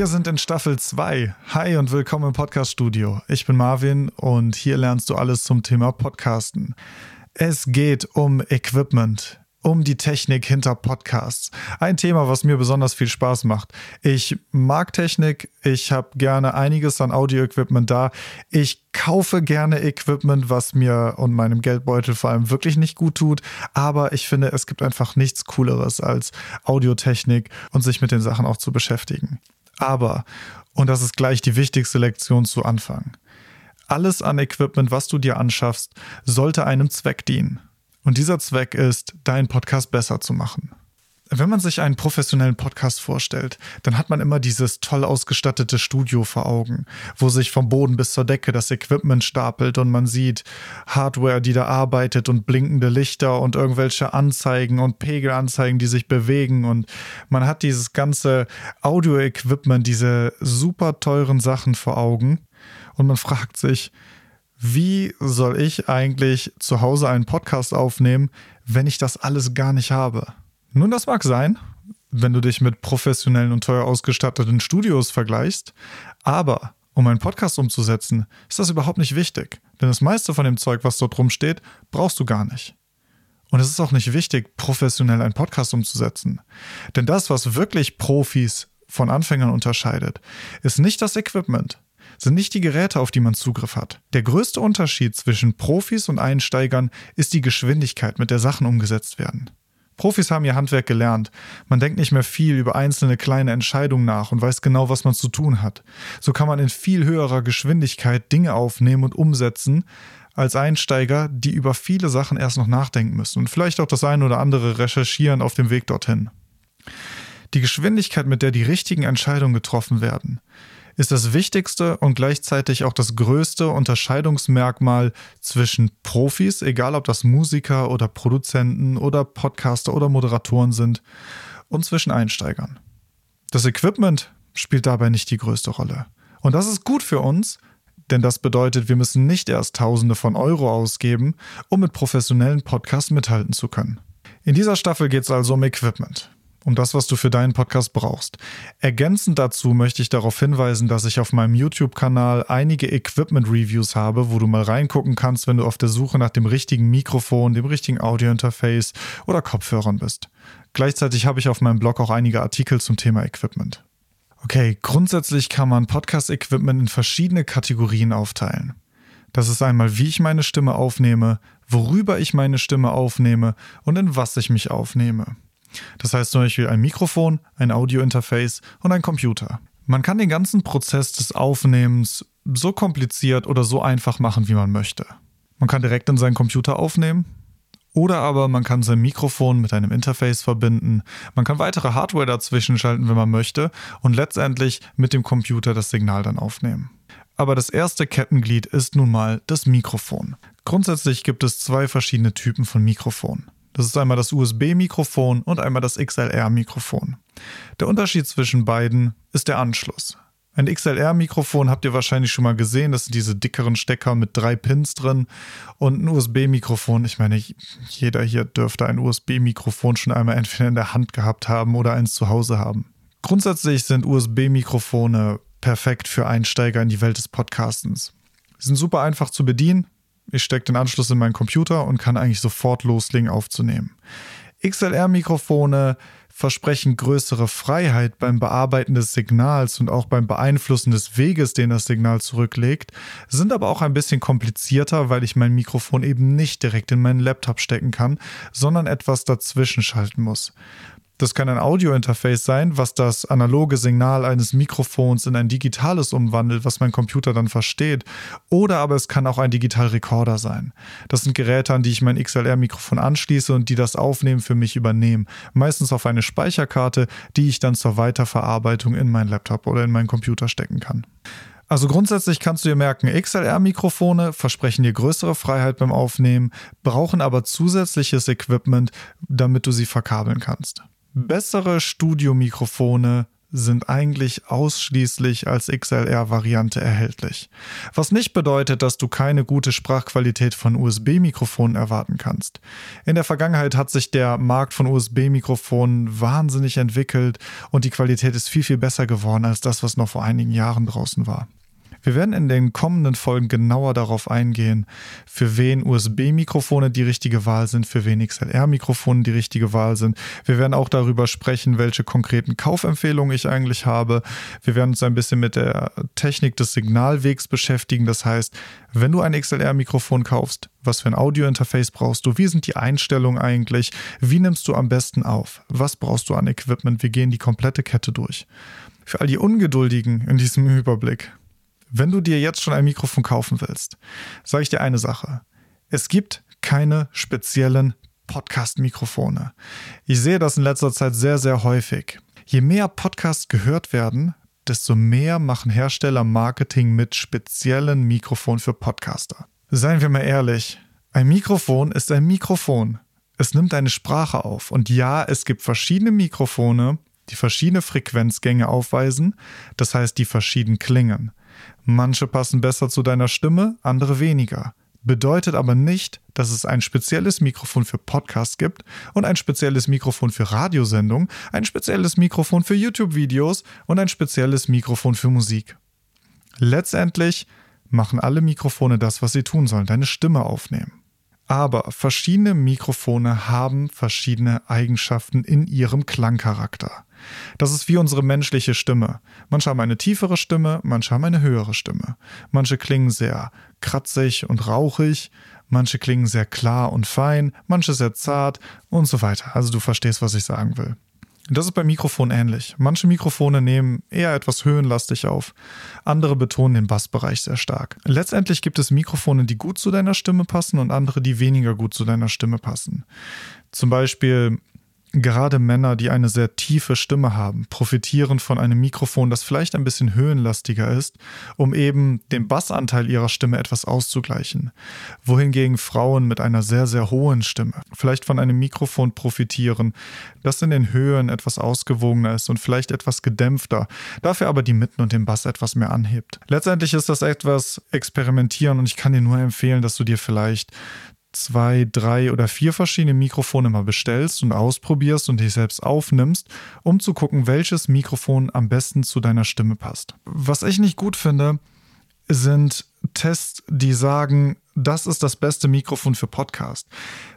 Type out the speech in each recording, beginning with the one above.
Wir sind in Staffel 2. Hi und willkommen im Podcast-Studio. Ich bin Marvin und hier lernst du alles zum Thema Podcasten. Es geht um Equipment um die Technik hinter Podcasts. Ein Thema, was mir besonders viel Spaß macht. Ich mag Technik, ich habe gerne einiges an Audio-Equipment da. Ich kaufe gerne Equipment, was mir und meinem Geldbeutel vor allem wirklich nicht gut tut. Aber ich finde, es gibt einfach nichts Cooleres als Audiotechnik und sich mit den Sachen auch zu beschäftigen. Aber, und das ist gleich die wichtigste Lektion zu Anfang. Alles an Equipment, was du dir anschaffst, sollte einem Zweck dienen. Und dieser Zweck ist, deinen Podcast besser zu machen. Wenn man sich einen professionellen Podcast vorstellt, dann hat man immer dieses toll ausgestattete Studio vor Augen, wo sich vom Boden bis zur Decke das Equipment stapelt und man sieht Hardware, die da arbeitet und blinkende Lichter und irgendwelche Anzeigen und Pegelanzeigen, die sich bewegen und man hat dieses ganze Audio-Equipment, diese super teuren Sachen vor Augen und man fragt sich, wie soll ich eigentlich zu Hause einen Podcast aufnehmen, wenn ich das alles gar nicht habe? Nun, das mag sein, wenn du dich mit professionellen und teuer ausgestatteten Studios vergleichst, aber um einen Podcast umzusetzen, ist das überhaupt nicht wichtig, denn das meiste von dem Zeug, was dort rumsteht, brauchst du gar nicht. Und es ist auch nicht wichtig, professionell einen Podcast umzusetzen. Denn das, was wirklich Profis von Anfängern unterscheidet, ist nicht das Equipment, sind nicht die Geräte, auf die man Zugriff hat. Der größte Unterschied zwischen Profis und Einsteigern ist die Geschwindigkeit, mit der Sachen umgesetzt werden. Profis haben ihr Handwerk gelernt. Man denkt nicht mehr viel über einzelne kleine Entscheidungen nach und weiß genau, was man zu tun hat. So kann man in viel höherer Geschwindigkeit Dinge aufnehmen und umsetzen, als Einsteiger, die über viele Sachen erst noch nachdenken müssen und vielleicht auch das eine oder andere recherchieren auf dem Weg dorthin. Die Geschwindigkeit, mit der die richtigen Entscheidungen getroffen werden, ist das wichtigste und gleichzeitig auch das größte Unterscheidungsmerkmal zwischen Profis, egal ob das Musiker oder Produzenten oder Podcaster oder Moderatoren sind, und zwischen Einsteigern. Das Equipment spielt dabei nicht die größte Rolle. Und das ist gut für uns, denn das bedeutet, wir müssen nicht erst Tausende von Euro ausgeben, um mit professionellen Podcasts mithalten zu können. In dieser Staffel geht es also um Equipment um das, was du für deinen Podcast brauchst. Ergänzend dazu möchte ich darauf hinweisen, dass ich auf meinem YouTube-Kanal einige Equipment-Reviews habe, wo du mal reingucken kannst, wenn du auf der Suche nach dem richtigen Mikrofon, dem richtigen Audio-Interface oder Kopfhörern bist. Gleichzeitig habe ich auf meinem Blog auch einige Artikel zum Thema Equipment. Okay, grundsätzlich kann man Podcast-Equipment in verschiedene Kategorien aufteilen. Das ist einmal, wie ich meine Stimme aufnehme, worüber ich meine Stimme aufnehme und in was ich mich aufnehme. Das heißt zum Beispiel ein Mikrofon, ein Audiointerface und ein Computer. Man kann den ganzen Prozess des Aufnehmens so kompliziert oder so einfach machen, wie man möchte. Man kann direkt in seinen Computer aufnehmen, oder aber man kann sein Mikrofon mit einem Interface verbinden. Man kann weitere Hardware dazwischen schalten, wenn man möchte, und letztendlich mit dem Computer das Signal dann aufnehmen. Aber das erste Kettenglied ist nun mal das Mikrofon. Grundsätzlich gibt es zwei verschiedene Typen von Mikrofon. Das ist einmal das USB-Mikrofon und einmal das XLR-Mikrofon. Der Unterschied zwischen beiden ist der Anschluss. Ein XLR-Mikrofon habt ihr wahrscheinlich schon mal gesehen. Das sind diese dickeren Stecker mit drei Pins drin. Und ein USB-Mikrofon, ich meine, jeder hier dürfte ein USB-Mikrofon schon einmal entweder in der Hand gehabt haben oder eins zu Hause haben. Grundsätzlich sind USB-Mikrofone perfekt für Einsteiger in die Welt des Podcastens. Sie sind super einfach zu bedienen. Ich stecke den Anschluss in meinen Computer und kann eigentlich sofort loslegen aufzunehmen. XLR-Mikrofone versprechen größere Freiheit beim Bearbeiten des Signals und auch beim Beeinflussen des Weges, den das Signal zurücklegt, sind aber auch ein bisschen komplizierter, weil ich mein Mikrofon eben nicht direkt in meinen Laptop stecken kann, sondern etwas dazwischen schalten muss. Das kann ein Audio-Interface sein, was das analoge Signal eines Mikrofons in ein digitales umwandelt, was mein Computer dann versteht. Oder aber es kann auch ein Digital-Recorder sein. Das sind Geräte, an die ich mein XLR-Mikrofon anschließe und die das Aufnehmen für mich übernehmen. Meistens auf eine Speicherkarte, die ich dann zur Weiterverarbeitung in meinen Laptop oder in meinen Computer stecken kann. Also grundsätzlich kannst du dir merken, XLR-Mikrofone versprechen dir größere Freiheit beim Aufnehmen, brauchen aber zusätzliches Equipment, damit du sie verkabeln kannst. Bessere Studiomikrofone sind eigentlich ausschließlich als XLR-Variante erhältlich. Was nicht bedeutet, dass du keine gute Sprachqualität von USB-Mikrofonen erwarten kannst. In der Vergangenheit hat sich der Markt von USB-Mikrofonen wahnsinnig entwickelt und die Qualität ist viel, viel besser geworden als das, was noch vor einigen Jahren draußen war. Wir werden in den kommenden Folgen genauer darauf eingehen, für wen USB-Mikrofone die richtige Wahl sind, für wen XLR-Mikrofone die richtige Wahl sind. Wir werden auch darüber sprechen, welche konkreten Kaufempfehlungen ich eigentlich habe. Wir werden uns ein bisschen mit der Technik des Signalwegs beschäftigen. Das heißt, wenn du ein XLR-Mikrofon kaufst, was für ein Audio-Interface brauchst du? Wie sind die Einstellungen eigentlich? Wie nimmst du am besten auf? Was brauchst du an Equipment? Wir gehen die komplette Kette durch. Für all die Ungeduldigen in diesem Überblick, wenn du dir jetzt schon ein Mikrofon kaufen willst, sage ich dir eine Sache. Es gibt keine speziellen Podcast-Mikrofone. Ich sehe das in letzter Zeit sehr, sehr häufig. Je mehr Podcasts gehört werden, desto mehr machen Hersteller Marketing mit speziellen Mikrofonen für Podcaster. Seien wir mal ehrlich, ein Mikrofon ist ein Mikrofon. Es nimmt eine Sprache auf. Und ja, es gibt verschiedene Mikrofone, die verschiedene Frequenzgänge aufweisen, das heißt, die verschieden klingen. Manche passen besser zu deiner Stimme, andere weniger. Bedeutet aber nicht, dass es ein spezielles Mikrofon für Podcasts gibt und ein spezielles Mikrofon für Radiosendungen, ein spezielles Mikrofon für YouTube-Videos und ein spezielles Mikrofon für Musik. Letztendlich machen alle Mikrofone das, was sie tun sollen, deine Stimme aufnehmen. Aber verschiedene Mikrofone haben verschiedene Eigenschaften in ihrem Klangcharakter. Das ist wie unsere menschliche Stimme. Manche haben eine tiefere Stimme, manche haben eine höhere Stimme. Manche klingen sehr kratzig und rauchig, manche klingen sehr klar und fein, manche sehr zart und so weiter. Also du verstehst, was ich sagen will. Das ist beim Mikrofon ähnlich. Manche Mikrofone nehmen eher etwas höhenlastig auf, andere betonen den Bassbereich sehr stark. Letztendlich gibt es Mikrofone, die gut zu deiner Stimme passen und andere, die weniger gut zu deiner Stimme passen. Zum Beispiel Gerade Männer, die eine sehr tiefe Stimme haben, profitieren von einem Mikrofon, das vielleicht ein bisschen höhenlastiger ist, um eben den Bassanteil ihrer Stimme etwas auszugleichen. Wohingegen Frauen mit einer sehr, sehr hohen Stimme vielleicht von einem Mikrofon profitieren, das in den Höhen etwas ausgewogener ist und vielleicht etwas gedämpfter, dafür aber die Mitten und den Bass etwas mehr anhebt. Letztendlich ist das etwas experimentieren und ich kann dir nur empfehlen, dass du dir vielleicht zwei, drei oder vier verschiedene Mikrofone mal bestellst und ausprobierst und dich selbst aufnimmst, um zu gucken, welches Mikrofon am besten zu deiner Stimme passt. Was ich nicht gut finde, sind Tests, die sagen, das ist das beste Mikrofon für Podcast.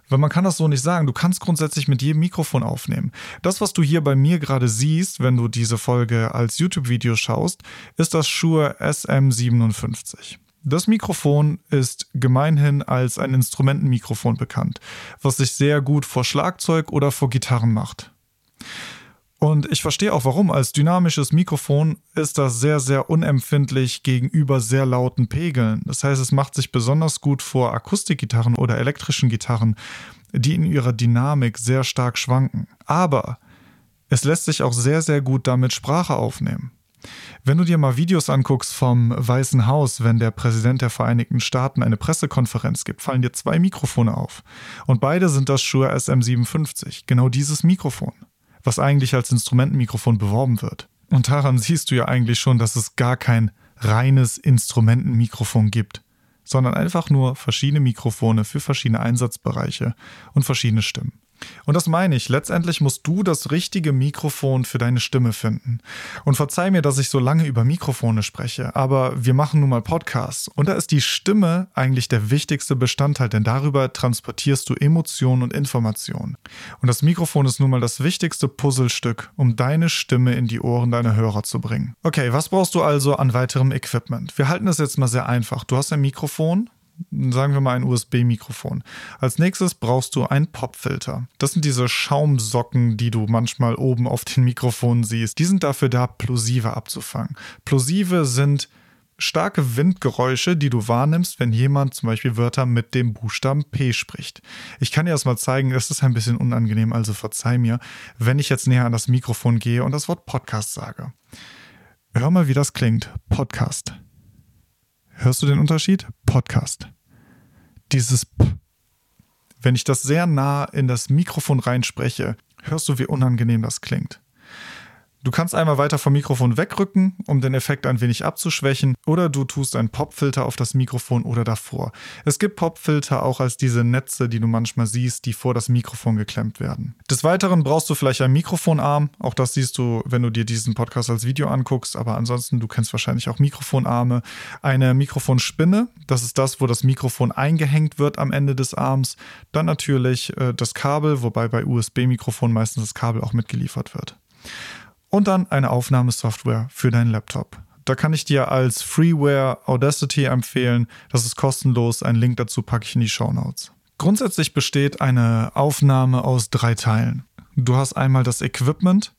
Weil man kann das so nicht sagen. Du kannst grundsätzlich mit jedem Mikrofon aufnehmen. Das, was du hier bei mir gerade siehst, wenn du diese Folge als YouTube-Video schaust, ist das Shure SM57. Das Mikrofon ist gemeinhin als ein Instrumentenmikrofon bekannt, was sich sehr gut vor Schlagzeug oder vor Gitarren macht. Und ich verstehe auch warum. Als dynamisches Mikrofon ist das sehr, sehr unempfindlich gegenüber sehr lauten Pegeln. Das heißt, es macht sich besonders gut vor Akustikgitarren oder elektrischen Gitarren, die in ihrer Dynamik sehr stark schwanken. Aber es lässt sich auch sehr, sehr gut damit Sprache aufnehmen. Wenn du dir mal Videos anguckst vom Weißen Haus, wenn der Präsident der Vereinigten Staaten eine Pressekonferenz gibt, fallen dir zwei Mikrofone auf. Und beide sind das Shure SM57, genau dieses Mikrofon, was eigentlich als Instrumentenmikrofon beworben wird. Und daran siehst du ja eigentlich schon, dass es gar kein reines Instrumentenmikrofon gibt, sondern einfach nur verschiedene Mikrofone für verschiedene Einsatzbereiche und verschiedene Stimmen. Und das meine ich. Letztendlich musst du das richtige Mikrofon für deine Stimme finden. Und verzeih mir, dass ich so lange über Mikrofone spreche, aber wir machen nun mal Podcasts. Und da ist die Stimme eigentlich der wichtigste Bestandteil, denn darüber transportierst du Emotionen und Informationen. Und das Mikrofon ist nun mal das wichtigste Puzzlestück, um deine Stimme in die Ohren deiner Hörer zu bringen. Okay, was brauchst du also an weiterem Equipment? Wir halten das jetzt mal sehr einfach. Du hast ein Mikrofon, sagen wir mal ein USB-Mikrofon. Als nächstes brauchst du einen Popfilter. Das sind diese Schaumsocken, die du manchmal oben auf den Mikrofonen siehst. Die sind dafür da, Plosive abzufangen. Plosive sind starke Windgeräusche, die du wahrnimmst, wenn jemand zum Beispiel Wörter mit dem Buchstaben P spricht. Ich kann dir das mal zeigen, es ist ein bisschen unangenehm, also verzeih mir, wenn ich jetzt näher an das Mikrofon gehe und das Wort Podcast sage. Hör mal, wie das klingt. Podcast. Hörst du den Unterschied? Podcast. Dieses P. Wenn ich das sehr nah in das Mikrofon reinspreche, hörst du, wie unangenehm das klingt. Du kannst einmal weiter vom Mikrofon wegrücken, um den Effekt ein wenig abzuschwächen, oder du tust einen Popfilter auf das Mikrofon oder davor. Es gibt Popfilter auch als diese Netze, die du manchmal siehst, die vor das Mikrofon geklemmt werden. Des Weiteren brauchst du vielleicht einen Mikrofonarm. Auch das siehst du, wenn du dir diesen Podcast als Video anguckst. Aber ansonsten, du kennst wahrscheinlich auch Mikrofonarme. Eine Mikrofonspinne, das ist das, wo das Mikrofon eingehängt wird am Ende des Arms. Dann natürlich äh, das Kabel, wobei bei USB-Mikrofonen meistens das Kabel auch mitgeliefert wird und dann eine Aufnahmesoftware für deinen Laptop. Da kann ich dir als Freeware Audacity empfehlen. Das ist kostenlos. Einen Link dazu packe ich in die Show Notes. Grundsätzlich besteht eine Aufnahme aus drei Teilen. Du hast einmal das Equipment,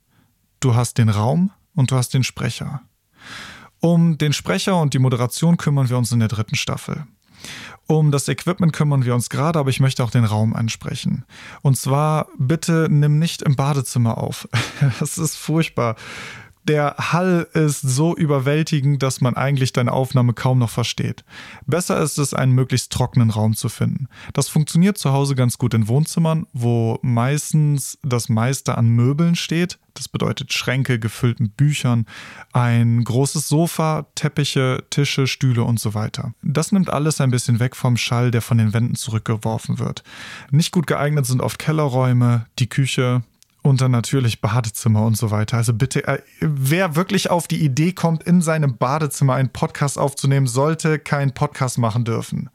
du hast den Raum und du hast den Sprecher. Um den Sprecher und die Moderation kümmern wir uns in der dritten Staffel. Um das Equipment kümmern wir uns gerade, aber ich möchte auch den Raum ansprechen. Und zwar bitte nimm nicht im Badezimmer auf. Das ist furchtbar der Hall ist so überwältigend, dass man eigentlich deine Aufnahme kaum noch versteht. Besser ist es, einen möglichst trockenen Raum zu finden. Das funktioniert zu Hause ganz gut in Wohnzimmern, wo meistens das meiste an Möbeln steht. Das bedeutet Schränke gefüllt mit Büchern, ein großes Sofa, Teppiche, Tische, Stühle und so weiter. Das nimmt alles ein bisschen weg vom Schall, der von den Wänden zurückgeworfen wird. Nicht gut geeignet sind oft Kellerräume, die Küche, und dann natürlich Badezimmer und so weiter. Also bitte, äh, wer wirklich auf die Idee kommt, in seinem Badezimmer einen Podcast aufzunehmen, sollte keinen Podcast machen dürfen.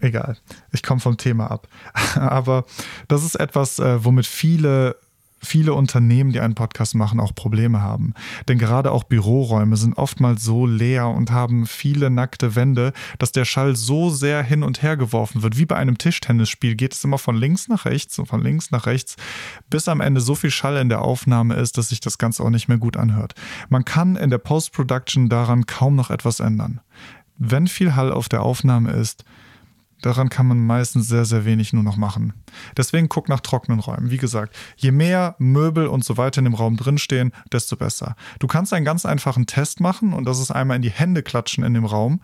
Egal, ich komme vom Thema ab. Aber das ist etwas, äh, womit viele viele Unternehmen, die einen Podcast machen, auch Probleme haben. Denn gerade auch Büroräume sind oftmals so leer und haben viele nackte Wände, dass der Schall so sehr hin und her geworfen wird. Wie bei einem Tischtennisspiel geht es immer von links nach rechts und von links nach rechts, bis am Ende so viel Schall in der Aufnahme ist, dass sich das Ganze auch nicht mehr gut anhört. Man kann in der Post-Production daran kaum noch etwas ändern. Wenn viel Hall auf der Aufnahme ist, Daran kann man meistens sehr, sehr wenig nur noch machen. Deswegen guck nach trockenen Räumen. Wie gesagt, je mehr Möbel und so weiter in dem Raum drinstehen, desto besser. Du kannst einen ganz einfachen Test machen und das ist einmal in die Hände klatschen in dem Raum.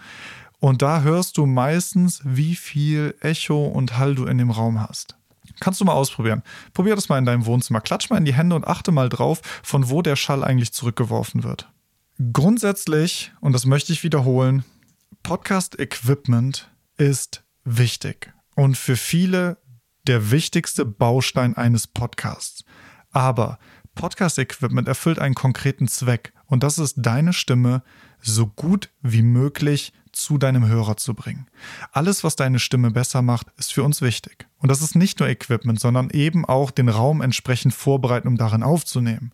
Und da hörst du meistens, wie viel Echo und Hall du in dem Raum hast. Kannst du mal ausprobieren. Probier das mal in deinem Wohnzimmer. Klatsch mal in die Hände und achte mal drauf, von wo der Schall eigentlich zurückgeworfen wird. Grundsätzlich, und das möchte ich wiederholen, Podcast-Equipment ist wichtig und für viele der wichtigste Baustein eines Podcasts. Aber Podcast-Equipment erfüllt einen konkreten Zweck und das ist deine Stimme so gut wie möglich zu deinem Hörer zu bringen. Alles, was deine Stimme besser macht, ist für uns wichtig. Und das ist nicht nur Equipment, sondern eben auch den Raum entsprechend vorbereiten, um darin aufzunehmen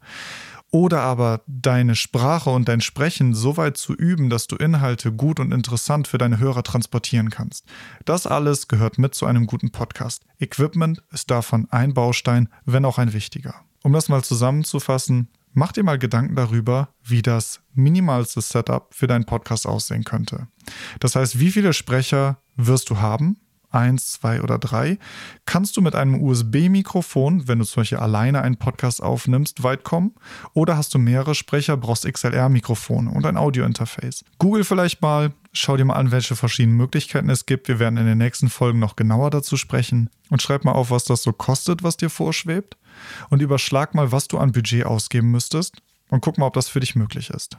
oder aber deine Sprache und dein Sprechen so weit zu üben, dass du Inhalte gut und interessant für deine Hörer transportieren kannst. Das alles gehört mit zu einem guten Podcast. Equipment ist davon ein Baustein, wenn auch ein wichtiger. Um das mal zusammenzufassen, mach dir mal Gedanken darüber, wie das minimalste Setup für deinen Podcast aussehen könnte. Das heißt, wie viele Sprecher wirst du haben? Eins, zwei oder drei, kannst du mit einem USB-Mikrofon, wenn du zum Beispiel alleine einen Podcast aufnimmst, weit kommen. Oder hast du mehrere Sprecher, brauchst XLR-Mikrofone und ein Audio-Interface. Google vielleicht mal, schau dir mal an, welche verschiedenen Möglichkeiten es gibt. Wir werden in den nächsten Folgen noch genauer dazu sprechen. Und schreib mal auf, was das so kostet, was dir vorschwebt. Und überschlag mal, was du an Budget ausgeben müsstest. Und guck mal, ob das für dich möglich ist.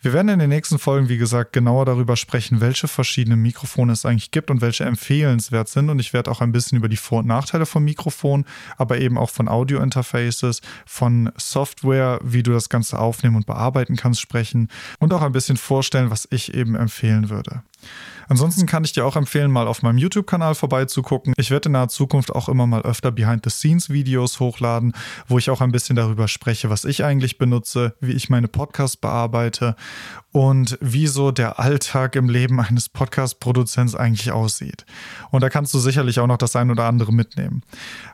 Wir werden in den nächsten Folgen, wie gesagt, genauer darüber sprechen, welche verschiedenen Mikrofone es eigentlich gibt und welche empfehlenswert sind. Und ich werde auch ein bisschen über die Vor- und Nachteile von Mikrofonen, aber eben auch von Audio-Interfaces, von Software, wie du das Ganze aufnehmen und bearbeiten kannst, sprechen und auch ein bisschen vorstellen, was ich eben empfehlen würde. Ansonsten kann ich dir auch empfehlen, mal auf meinem YouTube-Kanal vorbeizugucken. Ich werde in naher Zukunft auch immer mal öfter Behind-the-Scenes-Videos hochladen, wo ich auch ein bisschen darüber spreche, was ich eigentlich benutze, wie ich meine Podcasts bearbeite und wie so der Alltag im Leben eines Podcast-Produzents eigentlich aussieht. Und da kannst du sicherlich auch noch das ein oder andere mitnehmen.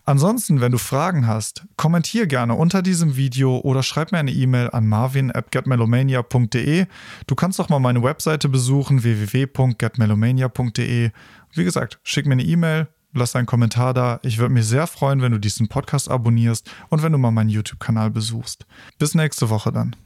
Ansonsten, wenn du Fragen hast, kommentier gerne unter diesem Video oder schreib mir eine E-Mail an marvin at getmelomania.de. Du kannst auch mal meine Webseite besuchen, www.getmelomania.de. Wie gesagt, schick mir eine E-Mail, lass einen Kommentar da. Ich würde mich sehr freuen, wenn du diesen Podcast abonnierst und wenn du mal meinen YouTube-Kanal besuchst. Bis nächste Woche dann.